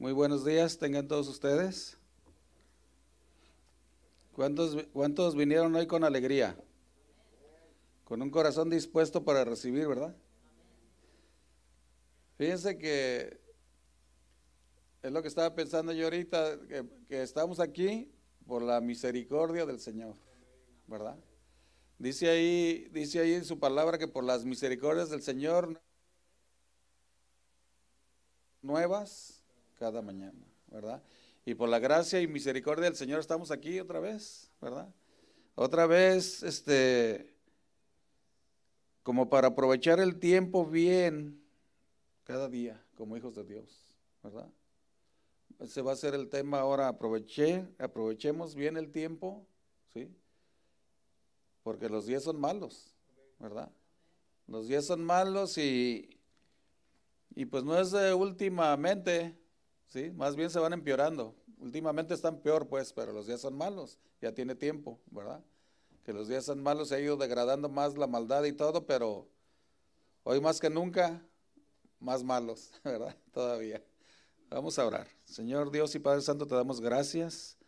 Muy buenos días, tengan todos ustedes. ¿Cuántos, ¿Cuántos vinieron hoy con alegría? Con un corazón dispuesto para recibir, ¿verdad? Fíjense que es lo que estaba pensando yo ahorita, que, estamos aquí por la misericordia del Señor, ¿verdad? Dice ahí, dice ahí en su palabra que por las misericordias del Señor nuevas cada mañana, ¿verdad? Y por la gracia y misericordia del Señor estamos aquí otra vez, ¿verdad? Otra vez, este, como para aprovechar el tiempo bien cada día, como hijos de Dios, ¿verdad? Ese va a ser el tema ahora, aproveché, aprovechemos bien el tiempo, ¿sí? Porque los días son malos, ¿verdad? Los días son malos y, y pues no es de últimamente, ¿sí? Más bien se van empeorando. Últimamente están peor, pues, pero los días son malos, ya tiene tiempo, ¿verdad? Que los días son malos, se ha ido degradando más la maldad y todo, pero hoy más que nunca, más malos, ¿verdad? Todavía. Vamos a orar. Señor Dios y Padre Santo, te damos gracias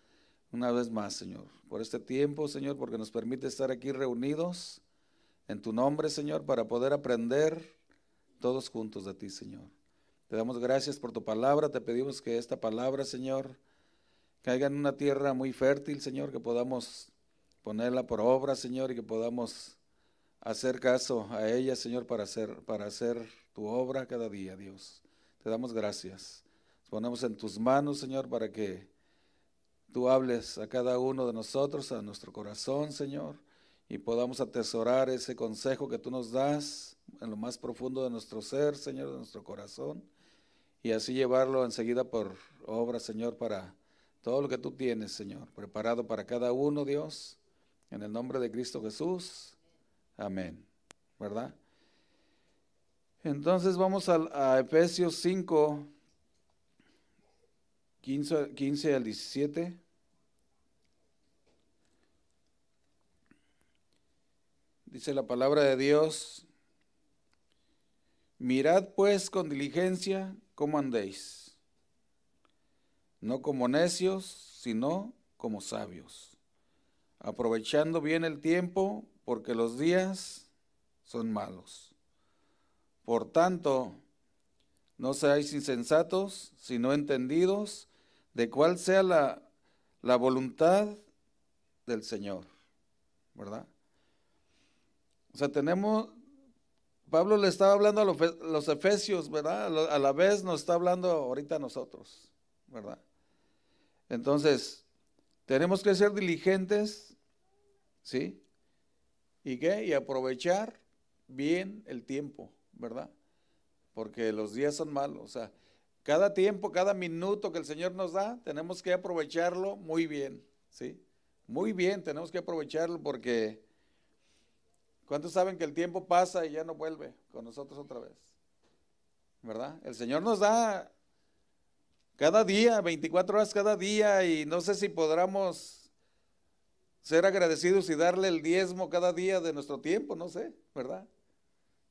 una vez más, Señor, por este tiempo, Señor, porque nos permite estar aquí reunidos en tu nombre, Señor, para poder aprender todos juntos de ti, Señor. Te damos gracias por tu palabra, te pedimos que esta palabra, Señor, caiga en una tierra muy fértil, Señor, que podamos ponerla por obra, Señor, y que podamos hacer caso a ella, Señor, para hacer, para hacer tu obra cada día, Dios. Te damos gracias. Nos ponemos en tus manos, Señor, para que tú hables a cada uno de nosotros, a nuestro corazón, Señor, y podamos atesorar ese consejo que tú nos das en lo más profundo de nuestro ser, Señor, de nuestro corazón, y así llevarlo enseguida por obra, Señor, para todo lo que tú tienes, Señor, preparado para cada uno, Dios, en el nombre de Cristo Jesús. Amén. ¿Verdad? Entonces vamos a, a Efesios 5, 15, 15 al 17. Dice la palabra de Dios, mirad pues con diligencia cómo andéis, no como necios, sino como sabios, aprovechando bien el tiempo, porque los días son malos. Por tanto, no seáis insensatos, sino entendidos de cuál sea la, la voluntad del Señor, ¿verdad? O sea, tenemos, Pablo le estaba hablando a los, efesios, ¿verdad? A la vez nos está hablando ahorita a nosotros, ¿verdad? Entonces, tenemos que ser diligentes, ¿sí? ¿Y qué? Y aprovechar bien el tiempo, ¿verdad? Porque los días son malos, o sea, cada tiempo, cada minuto que el Señor nos da, tenemos que aprovecharlo muy bien, ¿sí? Muy bien, tenemos que aprovecharlo porque ¿cuántos saben que el tiempo pasa y ya no vuelve con nosotros otra vez? ¿Verdad? El Señor nos da cada día, 24 horas cada día y no sé si podamos ser agradecidos y darle el diezmo cada día de nuestro tiempo, no sé, ¿verdad?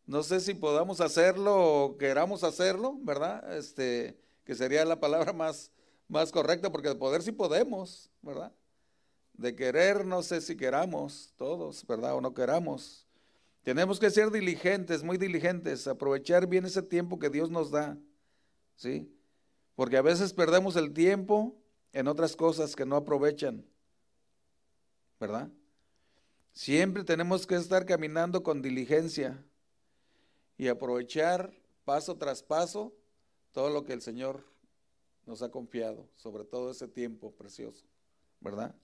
No sé si podamos hacerlo o queramos hacerlo, ¿verdad? Este, que sería la palabra más, más correcta, porque de poder sí podemos, ¿verdad? De querer, no sé si queramos todos, ¿verdad? O no queramos. Tenemos que ser diligentes, muy diligentes, aprovechar bien ese tiempo que Dios nos da, ¿sí? Porque a veces perdemos el tiempo en otras cosas que no aprovechan, ¿verdad? Siempre tenemos que estar caminando con diligencia y aprovechar paso tras paso todo lo que el Señor nos ha confiado, sobre todo ese tiempo precioso, ¿verdad?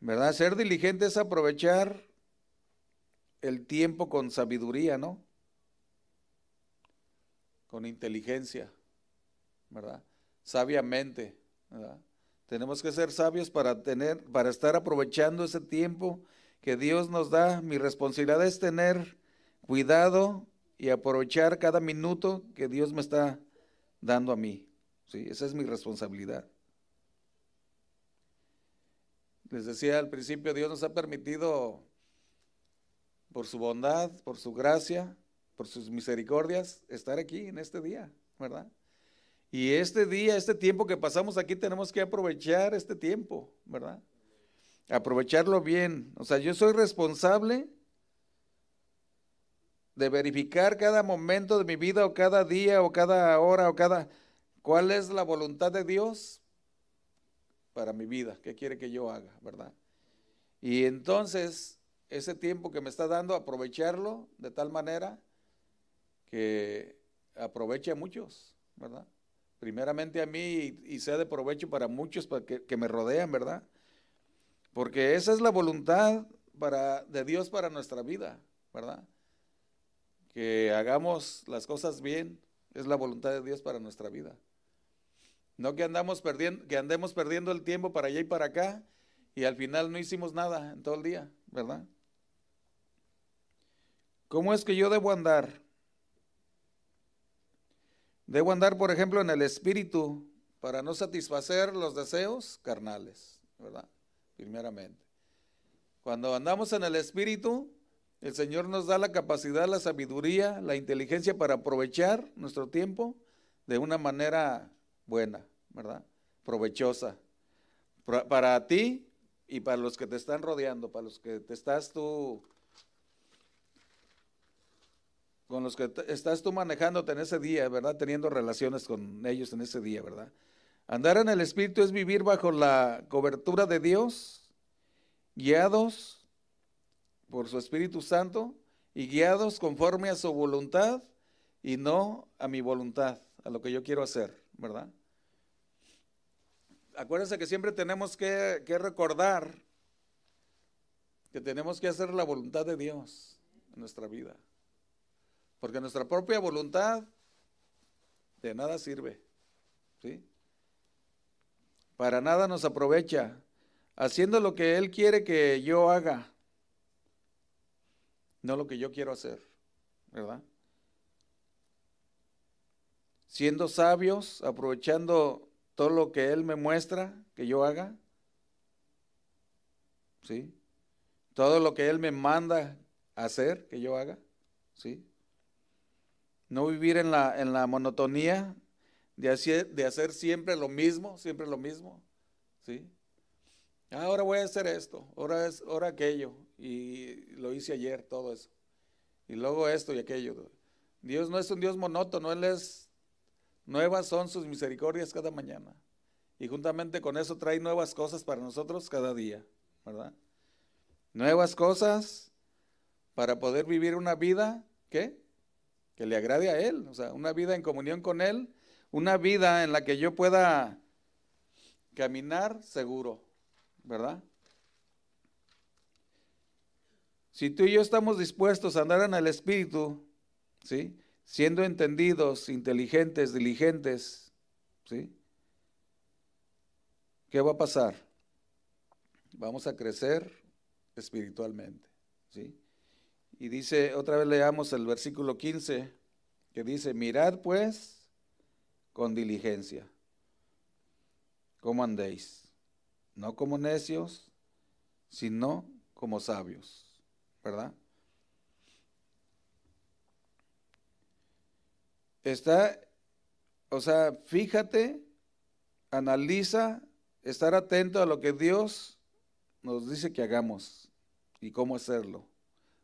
¿Verdad? Ser diligente es aprovechar el tiempo con sabiduría, ¿no? Con inteligencia, ¿verdad? Sabiamente, ¿verdad? Tenemos que ser sabios para tener, para estar aprovechando ese tiempo que Dios nos da. Mi responsabilidad es tener cuidado y aprovechar cada minuto que Dios me está dando a mí. ¿sí? Esa es mi responsabilidad. Les decía al principio, Dios nos ha permitido, por su bondad, por su gracia, por sus misericordias, estar aquí en este día, ¿verdad? Y este día, este tiempo que pasamos aquí, tenemos que aprovechar este tiempo, ¿verdad? Aprovecharlo bien. O sea, yo soy responsable de verificar cada momento de mi vida o cada día o cada hora o cada... ¿Cuál es la voluntad de Dios para mi vida? ¿Qué quiere que yo haga, verdad? Y entonces, ese tiempo que me está dando, aprovecharlo de tal manera que aproveche a muchos, ¿verdad? Primeramente a mí y, sea de provecho para muchos que, me rodean, ¿verdad? Porque esa es la voluntad de Dios para nuestra vida, ¿verdad? Que hagamos las cosas bien, es la voluntad de Dios para nuestra vida. No que, andamos perdiendo, que andemos perdiendo el tiempo para allá y para acá y al final no hicimos nada en todo el día, ¿verdad? ¿Cómo es que yo debo andar? Debo andar, por ejemplo, en el espíritu para no satisfacer los deseos carnales, ¿verdad? primeramente. Cuando andamos en el Espíritu, el Señor nos da la capacidad, la sabiduría, la inteligencia para aprovechar nuestro tiempo de una manera buena, ¿verdad? Provechosa. Para ti y para los que te están rodeando, para los que te estás tú, con los que estás tú manejándote en ese día, ¿verdad? Teniendo relaciones con ellos en ese día, ¿verdad? Andar en el Espíritu es vivir bajo la cobertura de Dios, guiados por su Espíritu Santo y guiados conforme a su voluntad y no a mi voluntad, a lo que yo quiero hacer, ¿verdad? Acuérdense que siempre tenemos que, que recordar que tenemos que hacer la voluntad de Dios en nuestra vida. Porque nuestra propia voluntad de nada sirve. ¿sí? para nada nos aprovecha, haciendo lo que Él quiere que yo haga, no lo que yo quiero hacer, ¿verdad? Siendo sabios, aprovechando todo lo que Él me muestra que yo haga, ¿sí? Todo lo que Él me manda hacer que yo haga, ¿sí? No vivir en la, en la monotonía de hacer, de hacer siempre lo mismo, siempre lo mismo, ¿sí? Ahora voy a hacer esto, ahora es, ahora aquello, y lo hice ayer, todo eso. Y luego esto y aquello. Dios no es un Dios monótono, Él es, nuevas son sus misericordias cada mañana. Y juntamente con eso trae nuevas cosas para nosotros cada día, ¿verdad? Nuevas cosas para poder vivir una vida, ¿qué? Que le agrade a Él, o sea, una vida en comunión con Él una vida en la que yo pueda caminar seguro, ¿verdad? Si tú y yo estamos dispuestos a andar en el Espíritu, ¿sí? Siendo entendidos, inteligentes, diligentes, ¿sí? ¿Qué va a pasar? Vamos a crecer espiritualmente, ¿sí? Y dice, otra vez leamos el versículo 15, que dice, mirad pues con diligencia. ¿Cómo andéis? No como necios, sino como sabios, ¿verdad? Está, o sea, fíjate, analiza, estar atento a lo que Dios nos dice que hagamos y cómo hacerlo.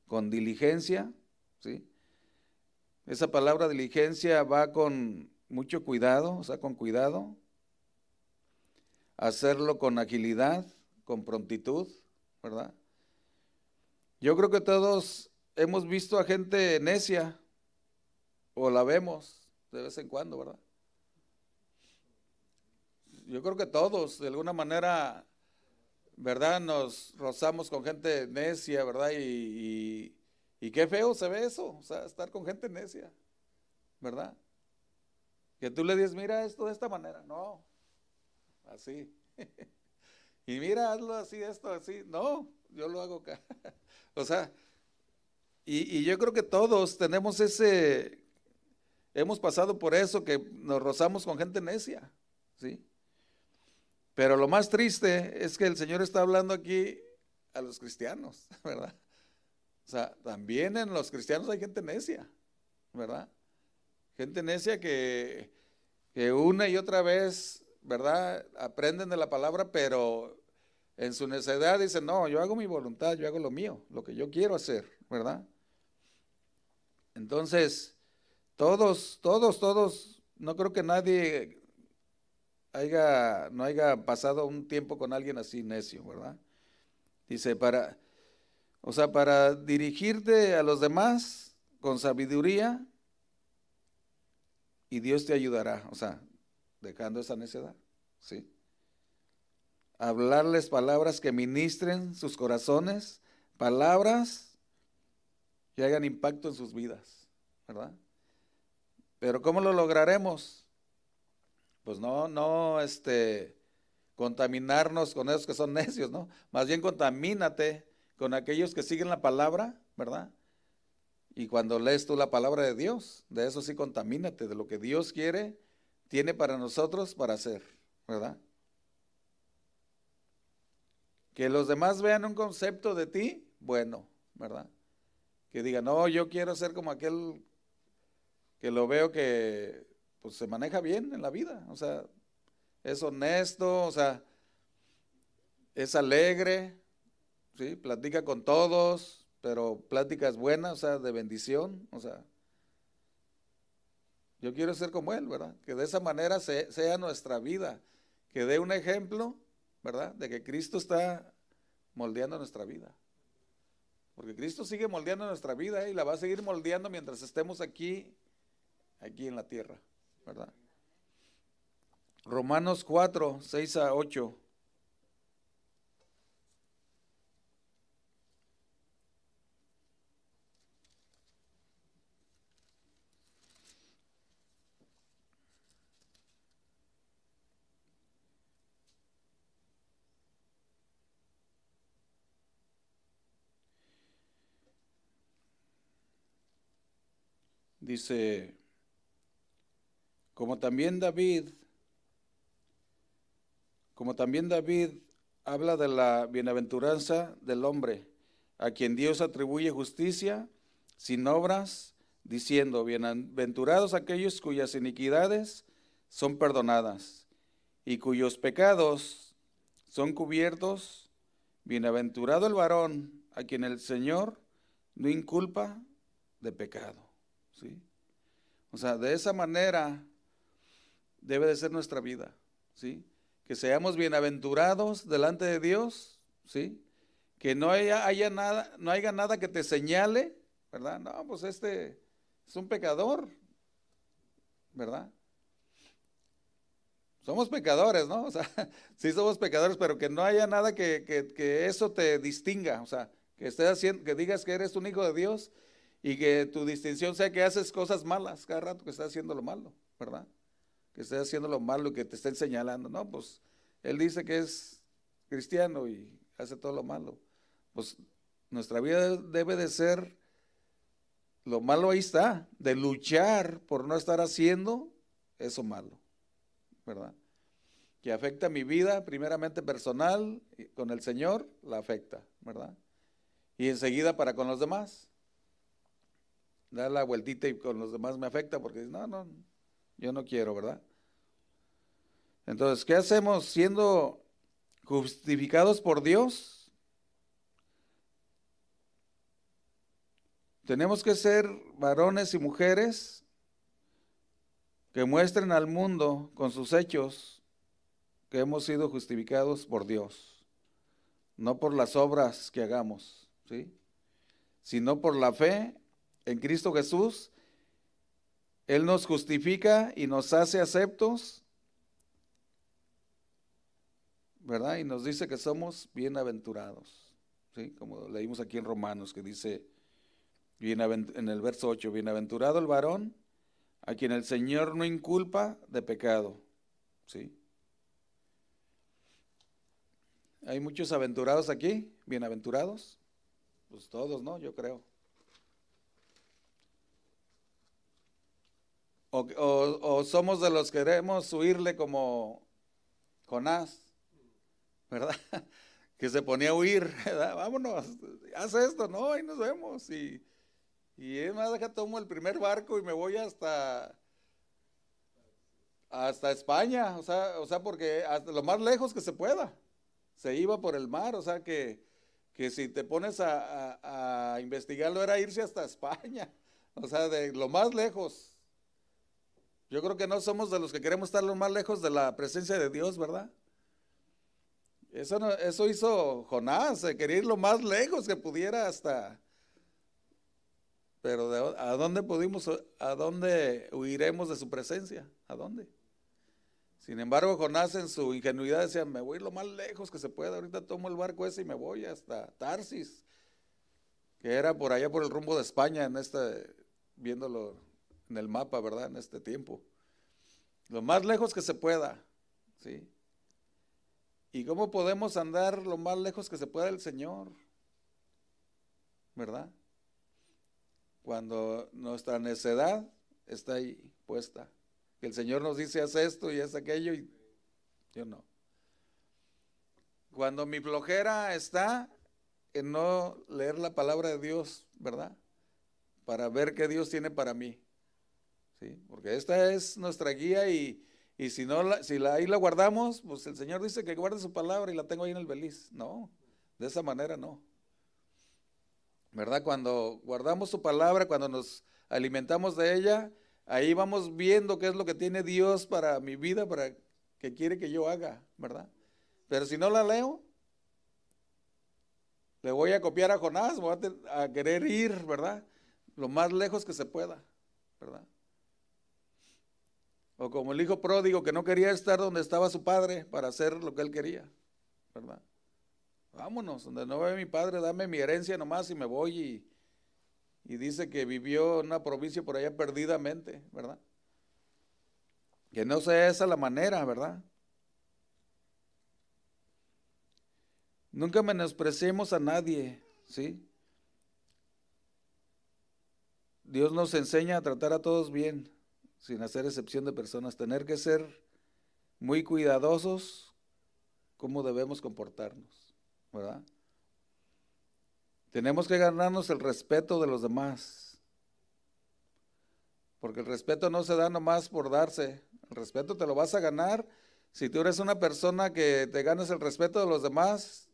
Con diligencia, ¿sí? Esa palabra diligencia va con mucho cuidado, o sea, con cuidado, hacerlo con agilidad, con prontitud, ¿verdad? Yo creo que todos hemos visto a gente necia, o la vemos de vez en cuando, ¿verdad? Yo creo que todos, de alguna manera, ¿verdad? Nos rozamos con gente necia, ¿verdad? Y, y qué feo se ve eso, o sea, estar con gente necia, ¿verdad? Que tú le dices, mira esto de esta manera. No, así. y mira, hazlo así, esto así. No, yo lo hago acá. o sea, y, yo creo que todos tenemos ese, hemos pasado por eso, que nos rozamos con gente necia. ¿sí? Pero lo más triste es que el Señor está hablando aquí a los cristianos, ¿verdad? O sea, también en los cristianos hay gente necia, ¿verdad? Gente necia que, que una y otra vez, ¿verdad? Aprenden de la palabra, pero en su necedad dicen, no, yo hago mi voluntad, yo hago lo mío, lo que yo quiero hacer, ¿verdad? Entonces, todos, todos, todos, no creo que nadie no haya pasado un tiempo con alguien así necio, ¿verdad? Dice, para, o sea, para dirigirte a los demás con sabiduría y Dios te ayudará, o sea, dejando esa necedad, ¿sí? Hablarles palabras que ministren sus corazones, palabras que hagan impacto en sus vidas, ¿verdad? Pero ¿cómo lo lograremos? Pues no, no, este, contaminarnos con esos que son necios, ¿no? Más bien contamínate con aquellos que siguen la palabra, ¿verdad? Y cuando lees tú la palabra de Dios, de eso sí contamínate, de lo que Dios quiere, tiene para nosotros para hacer, ¿verdad? Que los demás vean un concepto de ti, bueno, ¿verdad? Que digan, no, yo quiero ser como aquel que lo veo que pues se maneja bien en la vida, o sea, es honesto, o sea, es alegre, ¿sí? Platica con todos, pero pláticas buenas, o sea, de bendición, o sea. Yo quiero ser como Él, ¿verdad? Que de esa manera sea nuestra vida, que dé un ejemplo, ¿verdad? De que Cristo está moldeando nuestra vida. Porque Cristo sigue moldeando nuestra vida y la va a seguir moldeando mientras estemos aquí, aquí en la tierra, ¿verdad? Romanos 4, 6 a 8. Dice, como también David como también David habla de la bienaventuranza del hombre, a quien Dios atribuye justicia sin obras, diciendo, bienaventurados aquellos cuyas iniquidades son perdonadas y cuyos pecados son cubiertos. Bienaventurado el varón a quien el Señor no inculpa de pecado. ¿sí? O sea, de esa manera debe de ser nuestra vida. ¿sí? que seamos bienaventurados delante de Dios, ¿sí? Que no haya, haya, nada, no haya nada que te señale, ¿verdad? No, pues este es un pecador, ¿verdad? Somos pecadores, ¿no? O sea, sí somos pecadores, pero que no haya nada que, que, eso te distinga, o sea, que estés haciendo, que digas que eres un hijo de Dios y que tu distinción sea que haces cosas malas cada rato que estás haciendo lo malo, ¿verdad? Que esté haciendo lo malo y que te estén señalando. No, pues él dice que es cristiano y hace todo lo malo. Pues nuestra vida debe de ser, lo malo ahí está, de luchar por no estar haciendo eso malo, ¿verdad? Que afecta mi vida, primeramente personal, con el Señor, la afecta, ¿verdad? Y enseguida para con los demás. Da la vueltita y con los demás me afecta porque no, no, yo no quiero, ¿verdad? Entonces, ¿qué hacemos siendo justificados por Dios? Tenemos que ser varones y mujeres que muestren al mundo con sus hechos que hemos sido justificados por Dios, no por las obras que hagamos, ¿sí? sino por la fe en Cristo Jesús. Él nos justifica y nos hace aceptos ¿verdad? Y nos dice que somos bienaventurados, ¿sí? Como leímos aquí en Romanos, que dice en el verso 8, bienaventurado el varón a quien el Señor no inculpa de pecado, ¿sí? Hay muchos aventurados aquí, bienaventurados, pues todos, ¿no? Yo creo. O, o somos de los que queremos huirle como Jonás, ¿verdad? Que se ponía a huir, ¿verdad? Vámonos, haz esto, no, ahí nos vemos. Y, y es más, deja tomo el primer barco y me voy hasta, hasta España, o sea, o sea, porque hasta lo más lejos que se pueda. Se iba por el mar, o sea que, que si te pones a, a investigarlo era irse hasta España, o sea, de lo más lejos. Yo creo que no somos de los que queremos estar lo más lejos de la presencia de Dios, ¿verdad? Eso, no, eso hizo Jonás, quería ir lo más lejos que pudiera hasta... Pero ¿a dónde pudimos, a dónde huiremos de su presencia? ¿A dónde? Sin embargo, Jonás en su ingenuidad decía, me voy lo más lejos que se pueda, ahorita tomo el barco ese y me voy hasta Tarsis, que era por allá por el rumbo de España, en este, viéndolo en el mapa, ¿verdad? En este tiempo. Lo más lejos que se pueda, ¿sí? ¿Y cómo podemos andar lo más lejos que se pueda del Señor? ¿Verdad? Cuando nuestra necedad está ahí puesta. Que el Señor nos dice, haz esto y haz aquello y yo no. Cuando mi flojera está en no leer la palabra de Dios, ¿verdad? Para ver qué Dios tiene para mí. Porque esta es nuestra guía y, y si no, la, si la, ahí la guardamos, pues el Señor dice que guarde su palabra y la tengo ahí en el beliz. No, de esa manera no. ¿Verdad? Cuando guardamos su palabra, cuando nos alimentamos de ella, ahí vamos viendo qué es lo que tiene Dios para mi vida, para que quiere que yo haga, ¿verdad? Pero si no la leo, le voy a copiar a Jonás, voy a querer ir, ¿verdad? Lo más lejos que se pueda, ¿verdad? O como el hijo pródigo que no quería estar donde estaba su padre para hacer lo que él quería, ¿verdad? Vámonos, donde no ve mi padre, dame mi herencia nomás y me voy y, dice que vivió en una provincia por allá perdidamente, ¿verdad? Que no sea esa la manera, ¿verdad? Nunca menospreciemos a nadie, ¿sí? Dios nos enseña a tratar a todos bien sin hacer excepción de personas, tener que ser muy cuidadosos cómo debemos comportarnos, ¿verdad? Tenemos que ganarnos el respeto de los demás, porque el respeto no se da nomás por darse, el respeto te lo vas a ganar si tú eres una persona que te ganas el respeto de los demás,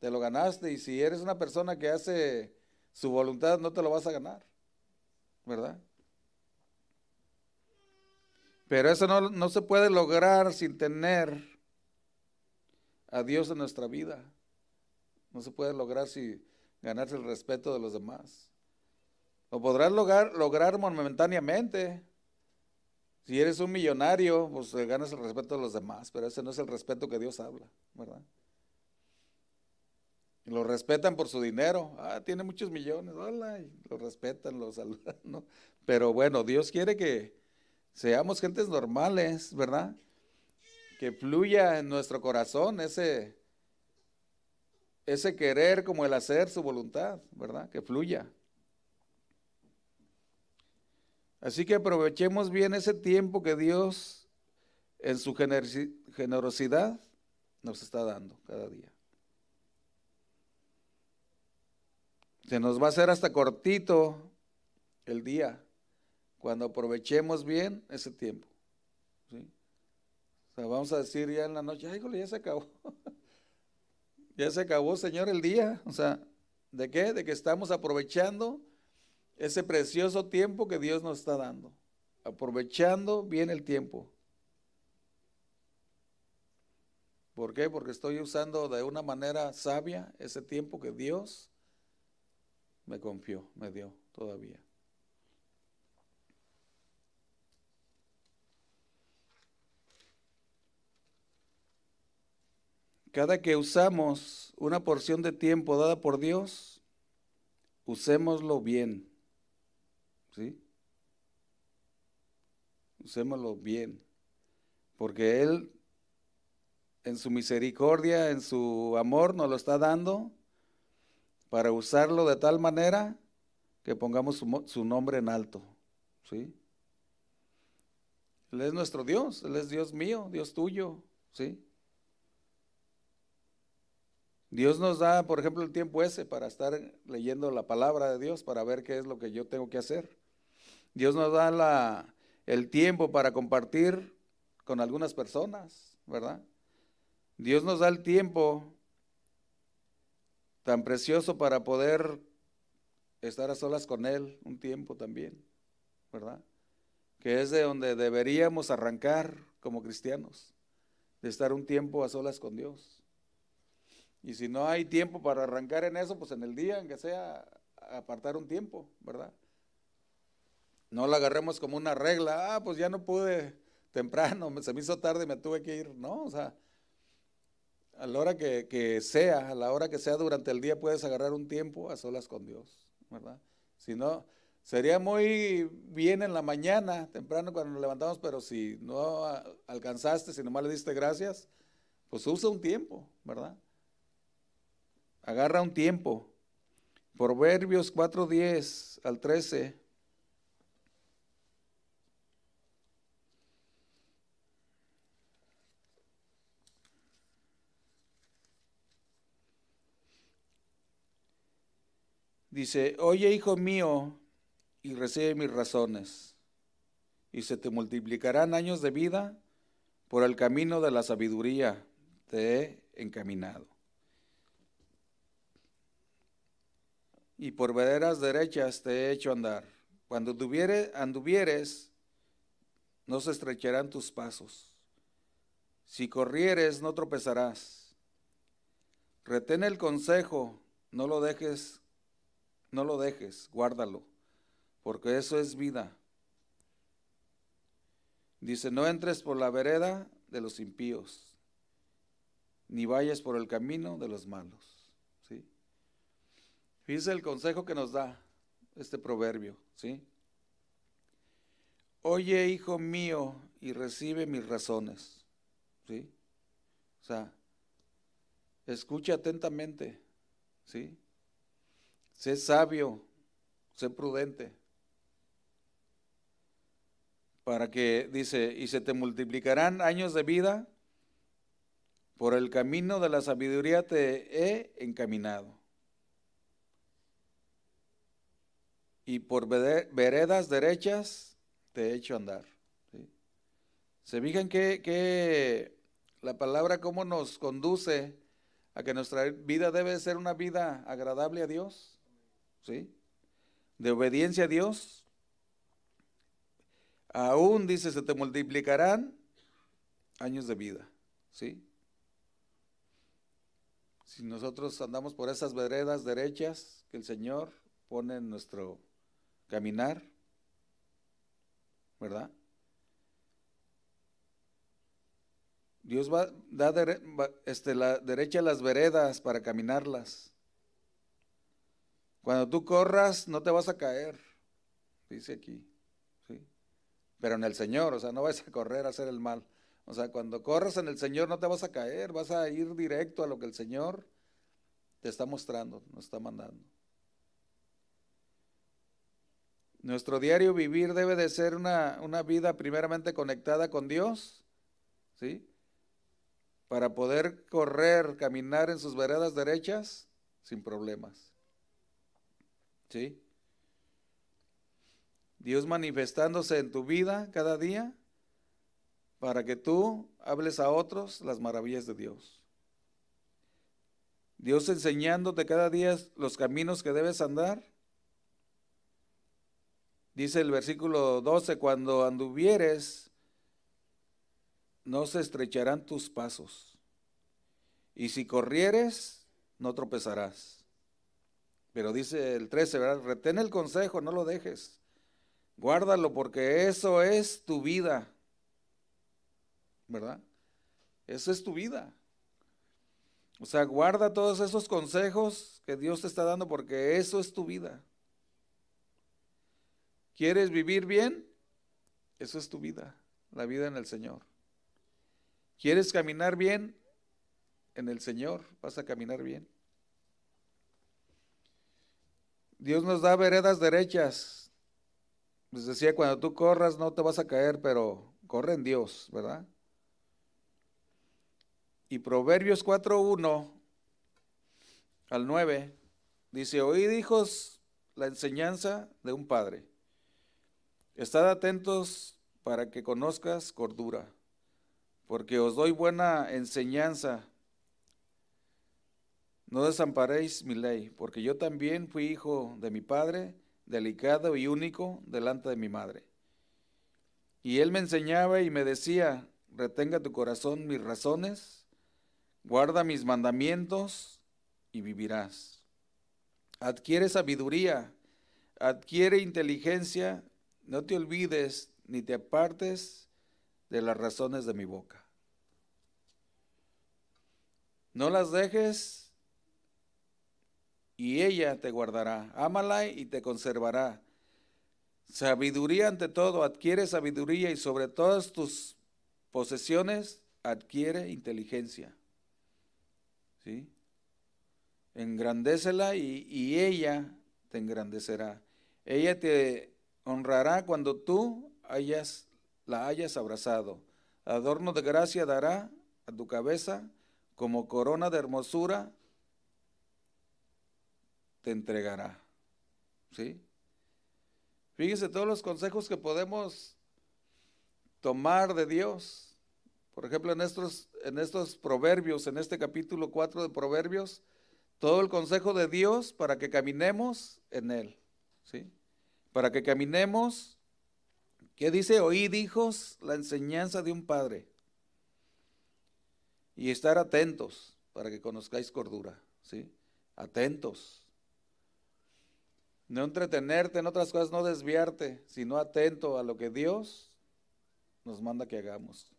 te lo ganaste, y si eres una persona que hace su voluntad, no te lo vas a ganar, ¿verdad? Pero eso no, se puede lograr sin tener a Dios en nuestra vida. No se puede lograr sin ganarse el respeto de los demás. Lo podrás lograr, lograr momentáneamente. Si eres un millonario, pues ganas el respeto de los demás, pero ese no es el respeto que Dios habla, ¿verdad? lo respetan por su dinero. Ah, tiene muchos millones, hola, y lo respetan, lo saludan, ¿no? Pero bueno, Dios quiere que, Seamos gentes normales, ¿verdad? Que fluya en nuestro corazón ese, ese querer como el hacer su voluntad, ¿verdad? Que fluya. Así que aprovechemos bien ese tiempo que Dios en su generosidad nos está dando cada día. Se nos va a hacer hasta cortito el día cuando aprovechemos bien ese tiempo. O sea, vamos a decir ya en la noche, ay, ya se acabó. ya se acabó, Señor, el día. O sea, ¿de qué? De que estamos aprovechando ese precioso tiempo que Dios nos está dando. Aprovechando bien el tiempo. ¿Por qué? Porque estoy usando de una manera sabia ese tiempo que Dios me confió, me dio todavía. Cada que usamos una porción de tiempo dada por Dios, usémoslo bien. ¿Sí? Usémoslo bien. Porque Él, en su misericordia, en su amor, nos lo está dando para usarlo de tal manera que pongamos su, nombre en alto. ¿Sí? Él es nuestro Dios, Él es Dios mío, Dios tuyo. ¿Sí? Dios nos da, por ejemplo, el tiempo ese para estar leyendo la palabra de Dios, para ver qué es lo que yo tengo que hacer. Dios nos da el tiempo para compartir con algunas personas, ¿verdad? Dios nos da el tiempo tan precioso para poder estar a solas con Él un tiempo también, ¿verdad? Que es de donde deberíamos arrancar como cristianos, de estar un tiempo a solas con Dios. Y si no hay tiempo para arrancar en eso, pues en el día, aunque sea, apartar un tiempo, ¿verdad? No lo agarremos como una regla, ah, pues ya no pude temprano, se me hizo tarde me tuve que ir. No, o sea, a la hora que, sea, a la hora que sea durante el día, puedes agarrar un tiempo a solas con Dios, ¿verdad? Si no, sería muy bien en la mañana, temprano cuando nos levantamos, pero si no alcanzaste, si nomás le diste gracias, pues usa un tiempo, ¿verdad? Agarra un tiempo. Proverbios 4.10 al 13. Dice, oye hijo mío, y recibe mis razones, y se te multiplicarán años de vida por el camino de la sabiduría, te he encaminado. Y por veredas derechas te he hecho andar. Cuando anduvieres, no se estrecharán tus pasos. Si corrieres, no tropezarás. Retén el consejo, no lo dejes no lo dejes, guárdalo, porque eso es vida. Dice, no entres por la vereda de los impíos, ni vayas por el camino de los malos. Fíjese el consejo que nos da este proverbio. ¿sí? Oye, hijo mío, y recibe mis razones. ¿sí? O sea, escucha atentamente. ¿sí? sé sabio, sé prudente. Para que, dice, y se te multiplicarán años de vida, por el camino de la sabiduría te he encaminado. Y por veredas derechas te he hecho andar. ¿Se fijan que, que la palabra cómo nos conduce a que nuestra vida debe ser una vida agradable a Dios? ¿sí? De obediencia a Dios. Aún dice, se te multiplicarán años de vida, ¿sí? Si nosotros andamos por esas veredas derechas que el Señor pone en nuestro caminar, ¿verdad? Dios va, da este, la derecha a las veredas para caminarlas. Cuando tú corras, no te vas a caer, dice aquí. ¿sí? Pero en el Señor, o sea, no vas a correr a hacer el mal. O sea, cuando corras en el Señor no te vas a caer, vas a ir directo a lo que el Señor te está mostrando, nos está mandando. Nuestro diario vivir debe de ser una, una vida primeramente conectada con Dios, ¿sí? Para poder correr, caminar en sus veredas derechas sin problemas. ¿Sí? Dios manifestándose en tu vida cada día para que tú hables a otros las maravillas de Dios. Dios enseñándote cada día los caminos que debes andar. Dice el versículo 12, cuando anduvieres, no se estrecharán tus pasos. Y si corrieres, no tropezarás. Pero dice el 13, ¿verdad? Retén el consejo, no lo dejes. Guárdalo porque eso es tu vida. ¿Verdad? Eso es tu vida. O sea, guarda todos esos consejos que Dios te está dando porque eso es tu vida. ¿Quieres vivir bien? Eso es tu vida, la vida en el Señor. ¿Quieres caminar bien? En el Señor vas a caminar bien. Dios nos da veredas derechas. Les decía, cuando tú corras no te vas a caer, pero corre en Dios, ¿verdad? Y Proverbios 4.1 al 9 dice, oíd hijos la enseñanza de un padre. Estad atentos para que conozcas cordura. porque os doy buena enseñanza. No desamparéis mi ley, porque yo también fui hijo de mi padre, delicado y único delante de mi madre. Y él me enseñaba y me decía, retenga tu corazón mis razones, guarda mis mandamientos y vivirás. Adquiere sabiduría, adquiere inteligencia, no te olvides ni te apartes de las razones de mi boca. No las dejes y ella te guardará. Ámala y te conservará. Sabiduría ante todo, adquiere sabiduría y sobre todas tus posesiones adquiere inteligencia. ¿Sí? Engrandécela y, y ella te engrandecerá. Ella te honrará cuando tú la hayas abrazado. Adorno de gracia dará a tu cabeza, como corona de hermosura te entregará. ¿Sí? Fíjense todos los consejos que podemos tomar de Dios. Por ejemplo, en estos, en estos proverbios, en este capítulo 4 de Proverbios, todo el consejo de Dios para que caminemos en Él. ¿sí? Para que caminemos, ¿qué dice? Oíd, hijos, la enseñanza de un padre. Y estar atentos para que conozcáis cordura. ¿sí? Atentos. No entretenerte en otras cosas, no desviarte, sino atento a lo que Dios nos manda que hagamos.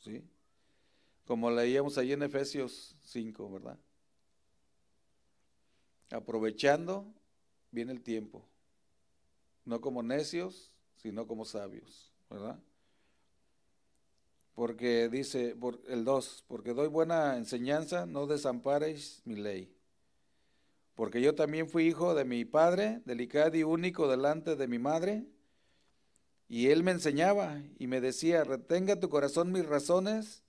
¿Sí? Como leíamos ahí en Efesios 5, ¿verdad? Aprovechando bien el tiempo. No como necios, sino como sabios, ¿verdad? Porque dice el 2, porque doy buena enseñanza, no desamparéis mi ley porque yo también fui hijo de mi padre, delicado y único delante de mi madre, y él me enseñaba y me decía, retenga tu corazón mis razones,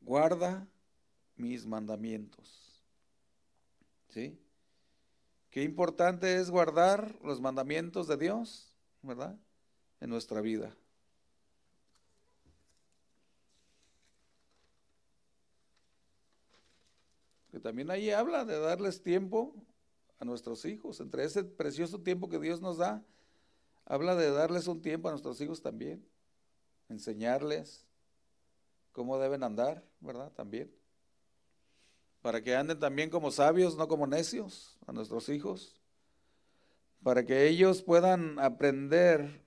guarda mis mandamientos. ¿Sí? Qué importante es guardar los mandamientos de Dios, ¿verdad? En nuestra vida. que también ahí habla de darles tiempo a nuestros hijos. Entre ese precioso tiempo que Dios nos da, habla de darles un tiempo a nuestros hijos también, enseñarles cómo deben andar, ¿verdad? También. Para que anden también como sabios, no como necios, a nuestros hijos. Para que ellos puedan aprender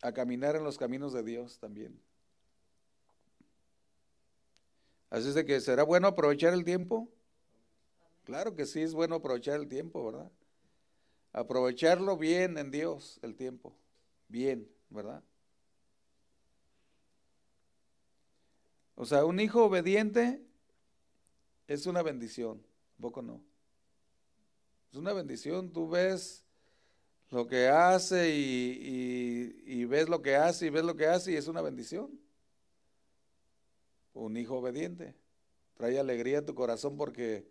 a caminar en los caminos de Dios también. Así es de que será bueno aprovechar el tiempo. Claro que sí es bueno aprovechar el tiempo, ¿verdad? Aprovecharlo bien en Dios, el tiempo. Bien, ¿verdad? O sea, un hijo obediente es una bendición, poco no. Es una bendición, tú ves lo que hace y, y, ves lo que hace y ves lo que hace y es una bendición un hijo obediente. Trae alegría a tu corazón porque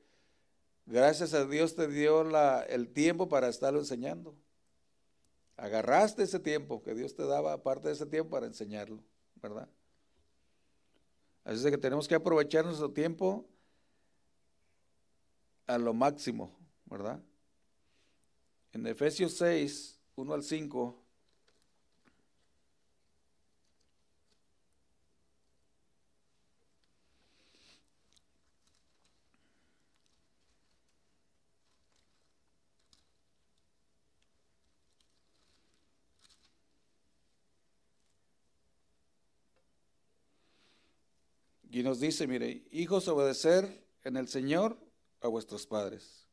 gracias a Dios te dio la, el tiempo para estarlo enseñando. Agarraste ese tiempo que Dios te daba, aparte de ese tiempo, para enseñarlo, ¿verdad? Así es que tenemos que aprovechar nuestro tiempo a lo máximo, ¿verdad? En Efesios 6, 1 al 5, Y nos dice, mire, hijos, obedecer en el Señor a vuestros padres,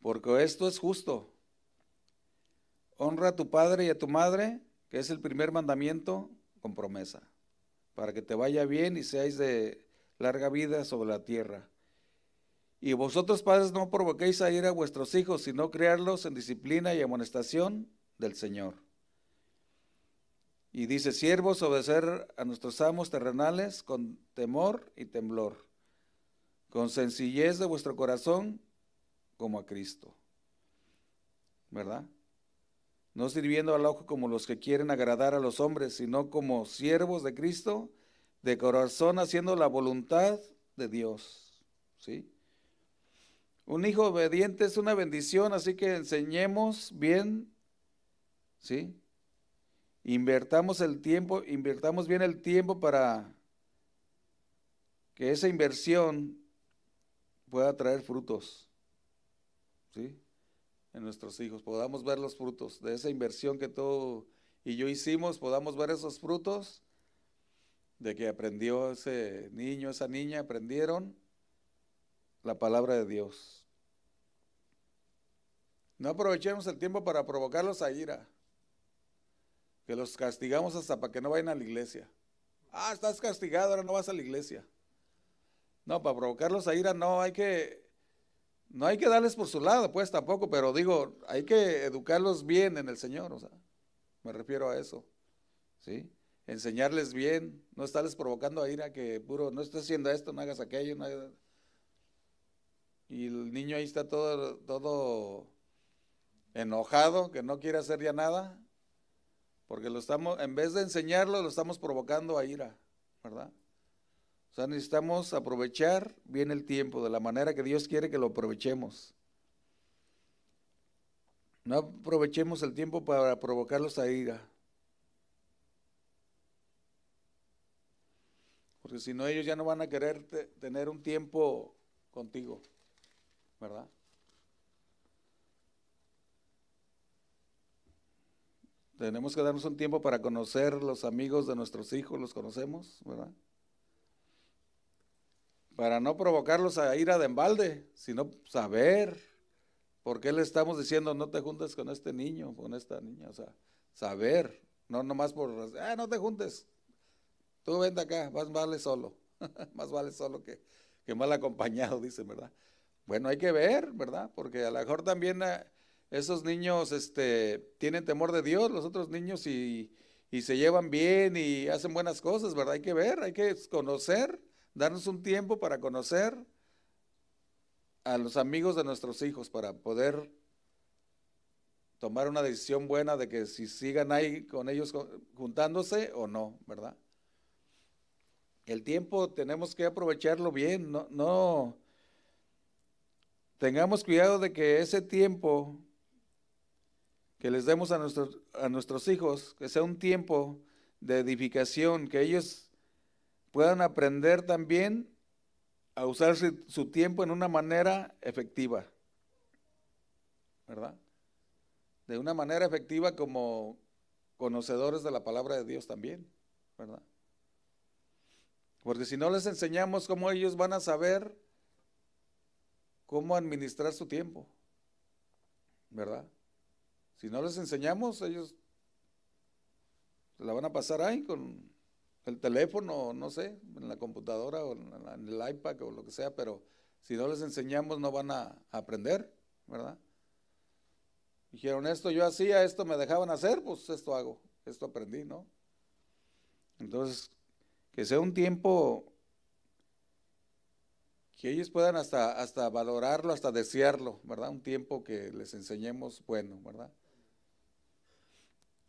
porque esto es justo. Honra a tu padre y a tu madre, que es el primer mandamiento, con promesa, para que te vaya bien y seáis de larga vida sobre la tierra. Y vosotros padres no provoquéis a ir a vuestros hijos, sino criarlos en disciplina y amonestación del Señor. Y dice, siervos, obedecer a nuestros amos terrenales con temor y temblor, con sencillez de vuestro corazón como a Cristo. ¿Verdad? No sirviendo al ojo como los que quieren agradar a los hombres, sino como siervos de Cristo, de corazón haciendo la voluntad de Dios. ¿Sí? Un hijo obediente es una bendición, así que enseñemos bien, ¿sí? Invertamos el tiempo, invertamos bien el tiempo para que esa inversión pueda traer frutos, ¿sí? En nuestros hijos, podamos ver los frutos de esa inversión que tú y yo hicimos, podamos ver esos frutos de que aprendió ese niño, esa niña, aprendieron la palabra de Dios. No aprovechemos el tiempo para provocarlos a ira, que los castigamos hasta para que no vayan a la iglesia. Ah, estás castigado, ahora no vas a la iglesia. No, para provocarlos a ira no hay que, no hay que darles por su lado, pues tampoco, pero digo, hay que educarlos bien en el Señor, o sea, me refiero a eso, ¿sí? Enseñarles bien, no estarles provocando a ira que puro, no estés haciendo esto, no hagas aquello, no y el niño ahí está todo, todo enojado, que no quiere hacer ya nada, porque lo estamos, en vez de enseñarlo, lo estamos provocando a ira, ¿verdad? Sea, necesitamos aprovechar bien el tiempo de la manera que Dios quiere que lo aprovechemos. No aprovechemos el tiempo para provocarlos a ira. Porque si no, ellos ya no van a querer tener un tiempo contigo, ¿verdad? Tenemos que darnos un tiempo para conocer los amigos de nuestros hijos, los conocemos, ¿verdad? Para no provocarlos a ira de embalde, sino saber por qué le estamos diciendo no te juntes con este niño, con esta niña, o sea, saber, no nomás por, ah, no te juntes, tú vente acá, más vale solo, más vale solo que, que mal acompañado, dicen, ¿verdad? Bueno, hay que ver, ¿verdad? Porque a lo mejor también eh, esos niños este, tienen temor de Dios, los otros niños, y, y se llevan bien y hacen buenas cosas, ¿verdad? Hay que ver, hay que conocer darnos un tiempo para conocer a los amigos de nuestros hijos, para poder tomar una decisión buena de que si sigan ahí con ellos juntándose o no, ¿verdad? El tiempo tenemos que aprovecharlo bien, no, no tengamos cuidado de que ese tiempo que les demos a nuestros, a nuestros hijos, que sea un tiempo de edificación, que ellos puedan aprender también a usar su, tiempo en una manera efectiva, ¿verdad? De una manera efectiva como conocedores de la palabra de Dios también, ¿verdad? Porque si no les enseñamos cómo ellos van a saber cómo administrar su tiempo, ¿verdad? Si no les enseñamos, ellos la van a pasar ahí con el teléfono, no sé, en la computadora o en, el iPad o lo que sea, pero si no les enseñamos no van a, aprender, ¿verdad? Dijeron, esto yo hacía, esto me dejaban hacer, pues esto hago, esto aprendí, ¿no? Entonces, que sea un tiempo que ellos puedan hasta, hasta valorarlo, hasta desearlo, ¿verdad? Un tiempo que les enseñemos bueno, ¿verdad?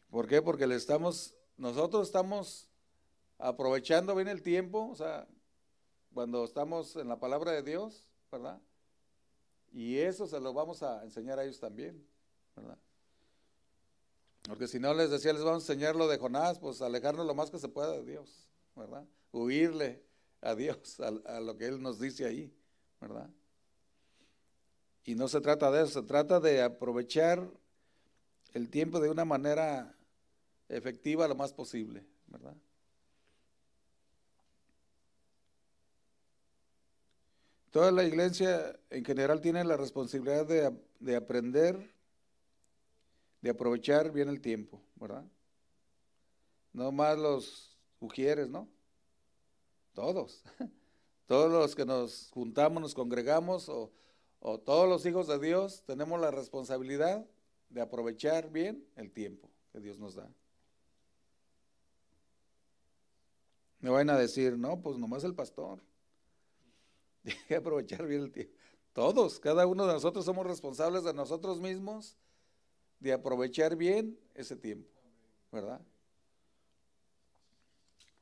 ¿Por qué? Porque le estamos, nosotros estamos aprovechando bien el tiempo, o sea, cuando estamos en la palabra de Dios, ¿verdad? Y eso se lo vamos a enseñar a ellos también, ¿verdad? Porque si no les decía, les vamos a enseñar lo de Jonás, pues alejarnos lo más que se pueda de Dios, ¿verdad? Huirle a Dios, a, a lo que Él nos dice ahí, ¿verdad? Y no se trata de eso, se trata de aprovechar el tiempo de una manera efectiva lo más posible, ¿verdad? Toda la iglesia en general tiene la responsabilidad de, aprender, de aprovechar bien el tiempo, ¿verdad? No más los ujieres, ¿no? Todos. Todos los que nos juntamos, nos congregamos o, o todos los hijos de Dios tenemos la responsabilidad de aprovechar bien el tiempo que Dios nos da. Me van a decir, no, pues nomás el pastor. Hay que aprovechar bien el tiempo. Todos, cada uno de nosotros somos responsables de nosotros mismos de aprovechar bien ese tiempo, ¿verdad?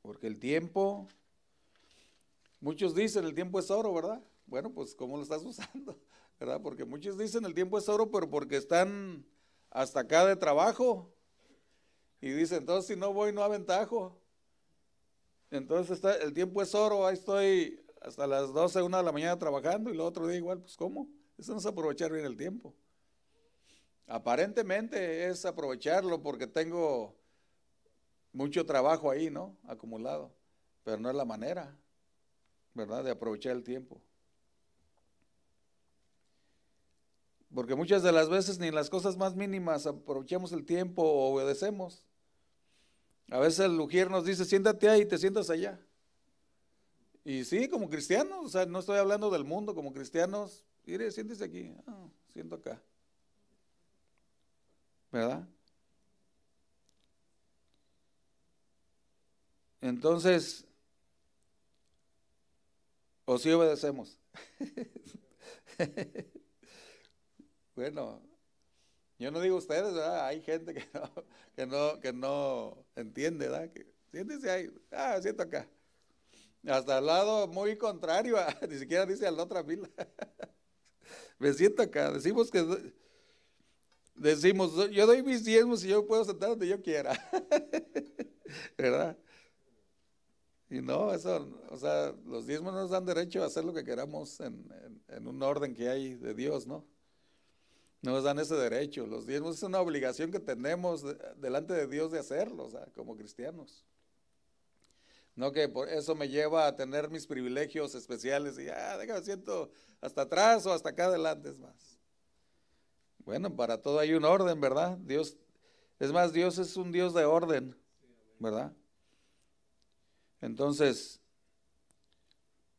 Porque el tiempo, muchos dicen el tiempo es oro, ¿verdad? Bueno, pues ¿cómo lo estás usando? ¿Verdad? Porque muchos dicen el tiempo es oro, pero porque están hasta acá de trabajo. Y dicen, entonces si no voy no aventajo. Entonces está, el tiempo es oro, ahí estoy hasta las 12, 1 de la mañana trabajando y el otro día igual, pues ¿cómo? Eso no es aprovechar bien el tiempo. Aparentemente es aprovecharlo porque tengo mucho trabajo ahí, ¿no? Acumulado. Pero no es la manera, ¿verdad? De aprovechar el tiempo. Porque muchas de las veces ni en las cosas más mínimas aprovechamos el tiempo o obedecemos. A veces el Ujier nos dice, siéntate ahí y te sientas allá. Y sí, como cristianos, o sea, no estoy hablando del mundo, como cristianos, mire, siéntese aquí, ah, siento acá. ¿Verdad? Entonces, o si obedecemos. bueno, yo no digo ustedes. Hay gente que no, que no, que no entiende, ¿verdad? Que, siéntese ahí, ah, siento acá. Hasta al lado muy contrario, ni siquiera dice a la otra fila. Me siento acá. Decimos que decimos, yo doy mis diezmos y yo puedo sentar donde yo quiera. ¿Verdad? Y no, eso, o sea, los diezmos nos dan derecho a hacer lo que queramos en, en un orden que hay de Dios, ¿no? Nos dan ese derecho. Los diezmos es una obligación que tenemos delante de Dios de hacerlo, o sea, como cristianos. No que por eso me lleva a tener mis privilegios especiales y, ah, déjame siento hasta atrás o hasta acá adelante, es más. Bueno, para todo hay un orden, ¿verdad? Dios, es más, Dios es un Dios de orden, ¿verdad? Entonces,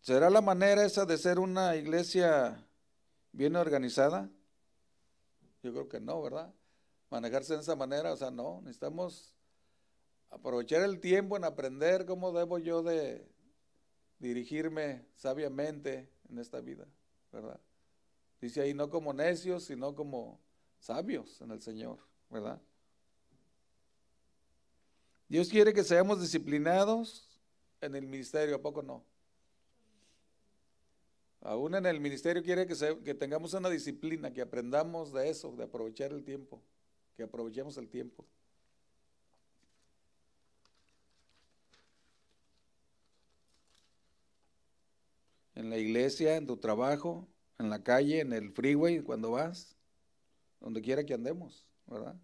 ¿será la manera esa de ser una iglesia bien organizada? Yo creo que no, ¿verdad? Manejarse de esa manera, o sea, no, necesitamos aprovechar el tiempo en aprender cómo debo yo de dirigirme sabiamente en esta vida, ¿verdad? Dice ahí, no como necios, sino como sabios en el Señor, ¿verdad? Dios quiere que seamos disciplinados en el ministerio, ¿a poco no? Aún en el ministerio quiere que, que tengamos una disciplina, que aprendamos de eso, de aprovechar el tiempo, que aprovechemos el tiempo. En la iglesia, en tu trabajo, en la calle, en el freeway, cuando vas, donde quiera que andemos, ¿verdad?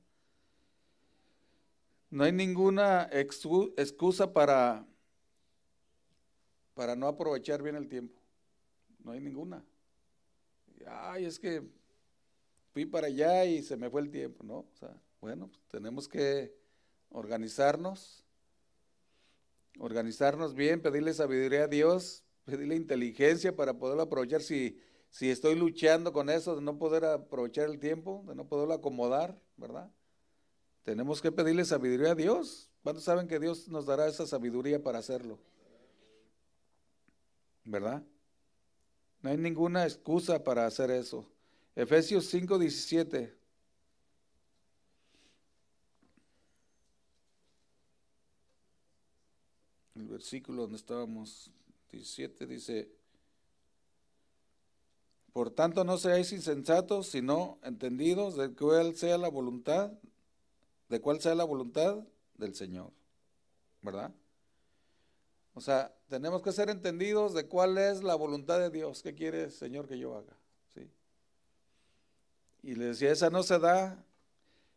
No hay ninguna excusa para, para no aprovechar bien el tiempo. No hay ninguna. Ay, es que fui para allá y se me fue el tiempo, ¿no? O sea, bueno, pues tenemos que organizarnos, organizarnos bien, pedirle sabiduría a Dios, pedirle inteligencia para poderlo aprovechar si, si estoy luchando con eso de no poder aprovechar el tiempo, de no poderlo acomodar, ¿verdad? Tenemos que pedirle sabiduría a Dios. ¿Cuántos saben que Dios nos dará esa sabiduría para hacerlo? ¿Verdad? No hay ninguna excusa para hacer eso. Efesios 5, 17. El versículo donde estábamos, 17, dice, por tanto no seáis insensatos, sino entendidos de cuál sea la voluntad, de cuál sea la voluntad del Señor. ¿Verdad? O sea, tenemos que ser entendidos de cuál es la voluntad de Dios. ¿Qué quiere el Señor que yo haga? ¿Sí? Y le decía, esa no se da,